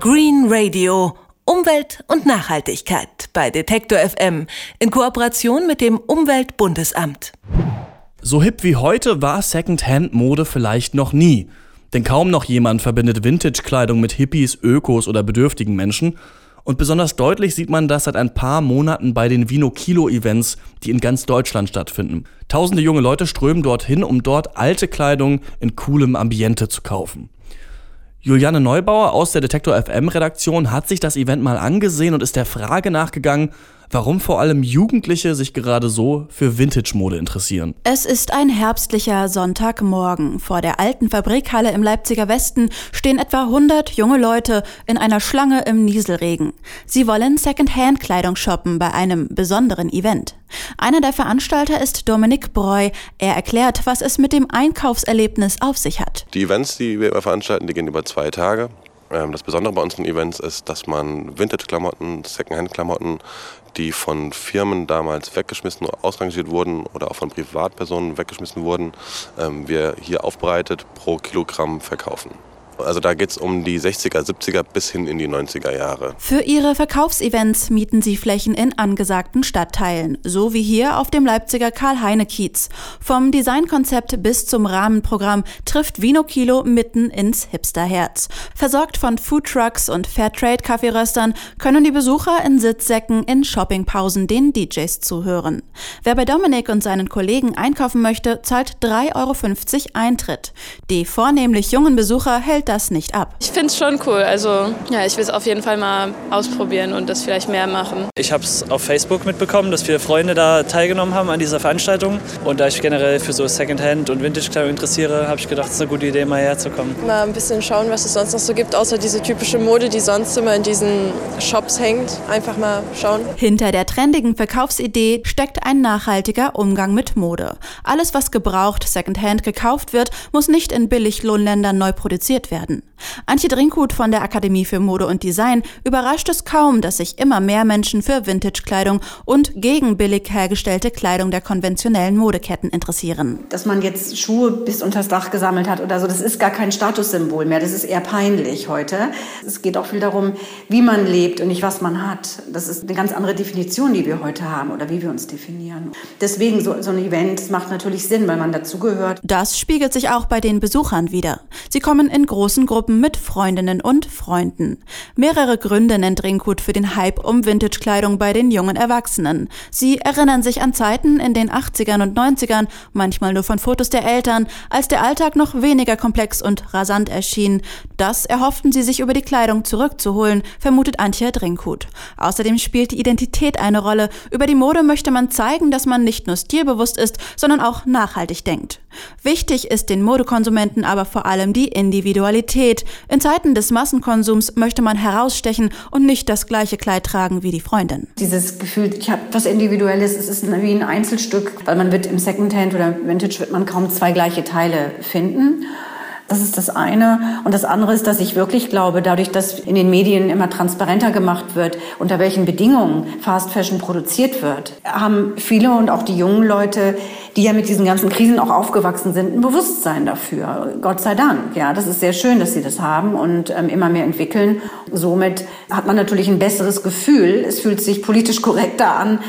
Green Radio. Umwelt und Nachhaltigkeit bei Detektor FM in Kooperation mit dem Umweltbundesamt. So hip wie heute war Secondhand-Mode vielleicht noch nie. Denn kaum noch jemand verbindet Vintage-Kleidung mit Hippies, Ökos oder bedürftigen Menschen. Und besonders deutlich sieht man das seit ein paar Monaten bei den Vino Kilo Events, die in ganz Deutschland stattfinden. Tausende junge Leute strömen dorthin, um dort alte Kleidung in coolem Ambiente zu kaufen. Juliane Neubauer aus der Detektor FM Redaktion hat sich das Event mal angesehen und ist der Frage nachgegangen, warum vor allem Jugendliche sich gerade so für Vintage-Mode interessieren. Es ist ein herbstlicher Sonntagmorgen. Vor der alten Fabrikhalle im Leipziger Westen stehen etwa 100 junge Leute in einer Schlange im Nieselregen. Sie wollen Second-Hand-Kleidung shoppen bei einem besonderen Event. Einer der Veranstalter ist Dominik Breu. Er erklärt, was es mit dem Einkaufserlebnis auf sich hat. Die Events, die wir veranstalten, die gehen über zwei Tage. Ähm, das Besondere bei unseren Events ist, dass man Vintage-Klamotten, Secondhand-Klamotten, die von Firmen damals weggeschmissen, ausrangiert wurden oder auch von Privatpersonen weggeschmissen wurden, ähm, wir hier aufbereitet pro Kilogramm verkaufen. Also da geht es um die 60er, 70er bis hin in die 90er Jahre. Für ihre Verkaufsevents mieten sie Flächen in angesagten Stadtteilen, so wie hier auf dem Leipziger Karl-Heine-Kiez. Vom Designkonzept bis zum Rahmenprogramm trifft Vino Kilo mitten ins Hipsterherz. Versorgt von Foodtrucks und Fairtrade-Kaffeeröstern können die Besucher in Sitzsäcken in Shoppingpausen den DJs zuhören. Wer bei Dominik und seinen Kollegen einkaufen möchte, zahlt 3,50 Euro Eintritt. Die vornehmlich jungen Besucher hält das nicht ab. Ich finde es schon cool. Also ja, ich will es auf jeden Fall mal ausprobieren und das vielleicht mehr machen. Ich habe es auf Facebook mitbekommen, dass viele Freunde da teilgenommen haben an dieser Veranstaltung. Und da ich generell für so Secondhand und Vintage-Kleidung interessiere, habe ich gedacht, es ist eine gute Idee, mal herzukommen. Mal ein bisschen schauen, was es sonst noch so gibt, außer diese typische Mode, die sonst immer in diesen Shops hängt. Einfach mal schauen. Hinter der trendigen Verkaufsidee steckt ein nachhaltiger Umgang mit Mode. Alles, was gebraucht Secondhand gekauft wird, muss nicht in Billiglohnländern neu produziert werden werden. Antje Drinkhut von der Akademie für Mode und Design überrascht es kaum, dass sich immer mehr Menschen für Vintage-Kleidung und gegen billig hergestellte Kleidung der konventionellen Modeketten interessieren. Dass man jetzt Schuhe bis unters Dach gesammelt hat oder so, das ist gar kein Statussymbol mehr. Das ist eher peinlich heute. Es geht auch viel darum, wie man lebt und nicht was man hat. Das ist eine ganz andere Definition, die wir heute haben oder wie wir uns definieren. Deswegen so, so ein Event macht natürlich Sinn, weil man dazugehört. Das spiegelt sich auch bei den Besuchern wieder. Sie kommen in großen Gruppen Gruppen mit Freundinnen und Freunden. Mehrere Gründe nennt Ringhut für den Hype um Vintage-Kleidung bei den jungen Erwachsenen. Sie erinnern sich an Zeiten in den 80ern und 90ern, manchmal nur von Fotos der Eltern, als der Alltag noch weniger komplex und rasant erschien. Das erhofften sie sich über die Kleidung zurückzuholen, vermutet Antje Drinkhut. Außerdem spielt die Identität eine Rolle. Über die Mode möchte man zeigen, dass man nicht nur stilbewusst ist, sondern auch nachhaltig denkt. Wichtig ist den Modekonsumenten aber vor allem die Individualität. In Zeiten des Massenkonsums möchte man herausstechen und nicht das gleiche Kleid tragen wie die Freundin. Dieses Gefühl, ich habe was Individuelles, es ist wie ein Einzelstück, weil man wird im Secondhand oder Vintage wird man kaum zwei gleiche Teile finden. Das ist das eine. Und das andere ist, dass ich wirklich glaube, dadurch, dass in den Medien immer transparenter gemacht wird, unter welchen Bedingungen Fast Fashion produziert wird, haben viele und auch die jungen Leute, die ja mit diesen ganzen Krisen auch aufgewachsen sind, ein Bewusstsein dafür. Gott sei Dank. Ja, das ist sehr schön, dass sie das haben und ähm, immer mehr entwickeln. Somit hat man natürlich ein besseres Gefühl. Es fühlt sich politisch korrekter an,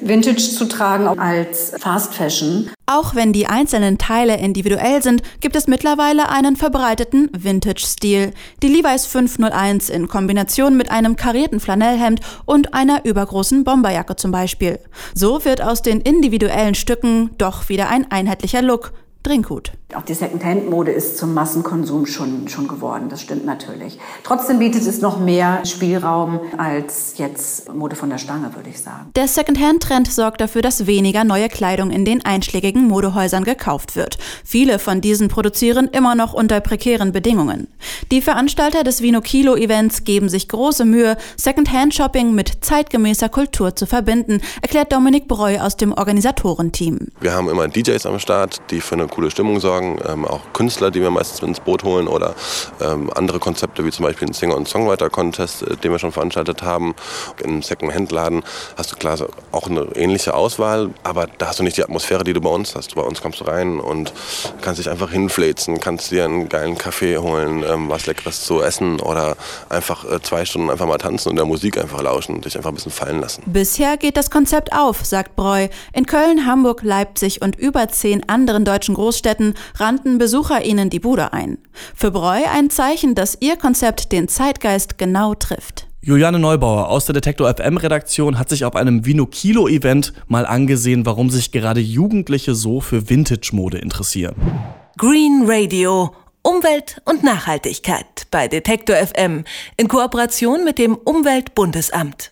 Vintage zu tragen als Fast Fashion. Auch wenn die einzelnen Teile individuell sind, gibt es mittlerweile einen verbreiteten Vintage-Stil. Die Levi's 501 in Kombination mit einem karierten Flanellhemd und einer übergroßen Bomberjacke zum Beispiel. So wird aus den individuellen Stücken doch wieder ein einheitlicher Look, Trinkgut. Auch die Secondhand-Mode ist zum Massenkonsum schon, schon geworden, das stimmt natürlich. Trotzdem bietet es noch mehr Spielraum als jetzt Mode von der Stange, würde ich sagen. Der Secondhand-Trend sorgt dafür, dass weniger neue Kleidung in den einschlägigen Modehäusern gekauft wird. Viele von diesen produzieren immer noch unter prekären Bedingungen. Die Veranstalter des Vino Kilo Events geben sich große Mühe, Secondhand-Shopping mit zeitgemäßer Kultur zu verbinden, erklärt Dominik Breu aus dem Organisatorenteam. Wir haben immer DJs am Start, die für eine coole Stimmung sorgen. Ähm, auch Künstler, die wir meistens ins Boot holen oder ähm, andere Konzepte wie zum Beispiel einen Singer- und Songwriter-Contest, äh, den wir schon veranstaltet haben. Im Second-Hand-Laden hast du klar auch eine ähnliche Auswahl, aber da hast du nicht die Atmosphäre, die du bei uns hast. Bei uns kommst du rein und kannst dich einfach hinfläzen, kannst dir einen geilen Kaffee holen, ähm, was Leckeres zu essen oder einfach äh, zwei Stunden einfach mal tanzen und der Musik einfach lauschen und dich einfach ein bisschen fallen lassen. Bisher geht das Konzept auf, sagt Breu. In Köln, Hamburg, Leipzig und über zehn anderen deutschen Großstädten rannten Besucher ihnen die Bude ein. Für Breu ein Zeichen, dass ihr Konzept den Zeitgeist genau trifft. Juliane Neubauer aus der Detektor FM Redaktion hat sich auf einem Vino Kilo Event mal angesehen, warum sich gerade Jugendliche so für Vintage Mode interessieren. Green Radio Umwelt und Nachhaltigkeit bei Detektor FM in Kooperation mit dem Umweltbundesamt.